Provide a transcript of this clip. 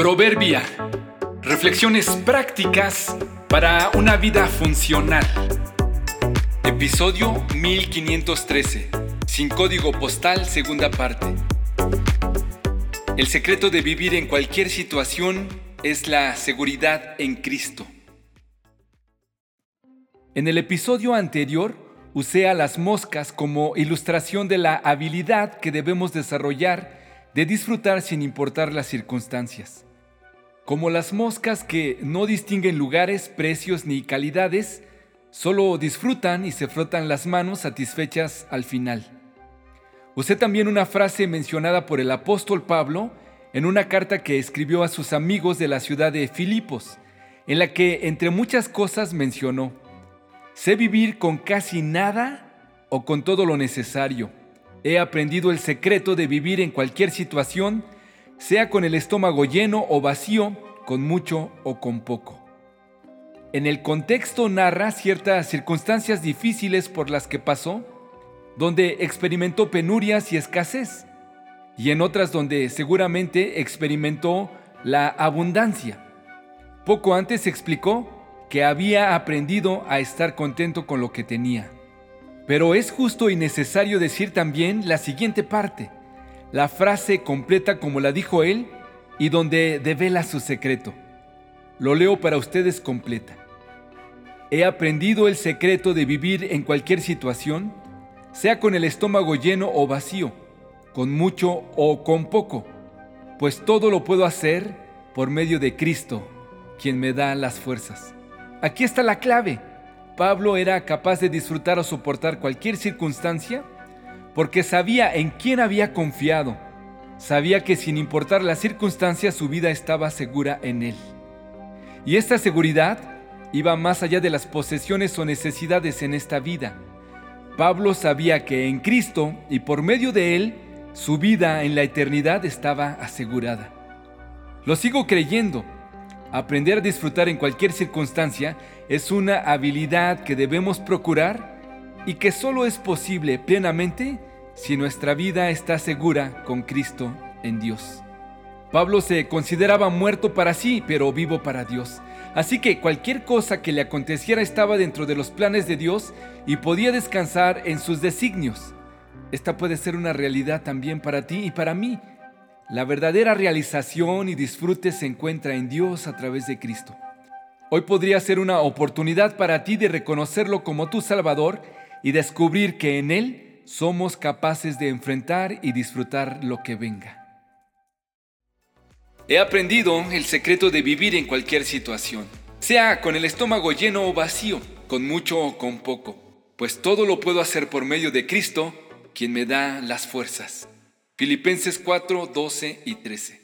Proverbia. Reflexiones prácticas para una vida funcional. Episodio 1513. Sin código postal, segunda parte. El secreto de vivir en cualquier situación es la seguridad en Cristo. En el episodio anterior usé a las moscas como ilustración de la habilidad que debemos desarrollar de disfrutar sin importar las circunstancias. Como las moscas que no distinguen lugares, precios ni calidades, solo disfrutan y se frotan las manos satisfechas al final. Usé también una frase mencionada por el apóstol Pablo en una carta que escribió a sus amigos de la ciudad de Filipos, en la que entre muchas cosas mencionó, sé vivir con casi nada o con todo lo necesario He aprendido el secreto de vivir en cualquier situación, sea con el estómago lleno o vacío, con mucho o con poco. En el contexto narra ciertas circunstancias difíciles por las que pasó, donde experimentó penurias y escasez, y en otras donde seguramente experimentó la abundancia. Poco antes explicó que había aprendido a estar contento con lo que tenía. Pero es justo y necesario decir también la siguiente parte, la frase completa como la dijo él y donde devela su secreto. Lo leo para ustedes completa. He aprendido el secreto de vivir en cualquier situación, sea con el estómago lleno o vacío, con mucho o con poco, pues todo lo puedo hacer por medio de Cristo, quien me da las fuerzas. Aquí está la clave. Pablo era capaz de disfrutar o soportar cualquier circunstancia porque sabía en quién había confiado. Sabía que sin importar las circunstancias su vida estaba segura en él. Y esta seguridad iba más allá de las posesiones o necesidades en esta vida. Pablo sabía que en Cristo y por medio de él su vida en la eternidad estaba asegurada. Lo sigo creyendo Aprender a disfrutar en cualquier circunstancia es una habilidad que debemos procurar y que solo es posible plenamente si nuestra vida está segura con Cristo en Dios. Pablo se consideraba muerto para sí, pero vivo para Dios. Así que cualquier cosa que le aconteciera estaba dentro de los planes de Dios y podía descansar en sus designios. Esta puede ser una realidad también para ti y para mí. La verdadera realización y disfrute se encuentra en Dios a través de Cristo. Hoy podría ser una oportunidad para ti de reconocerlo como tu Salvador y descubrir que en Él somos capaces de enfrentar y disfrutar lo que venga. He aprendido el secreto de vivir en cualquier situación, sea con el estómago lleno o vacío, con mucho o con poco, pues todo lo puedo hacer por medio de Cristo, quien me da las fuerzas. Filipenses 4, 12 y 13.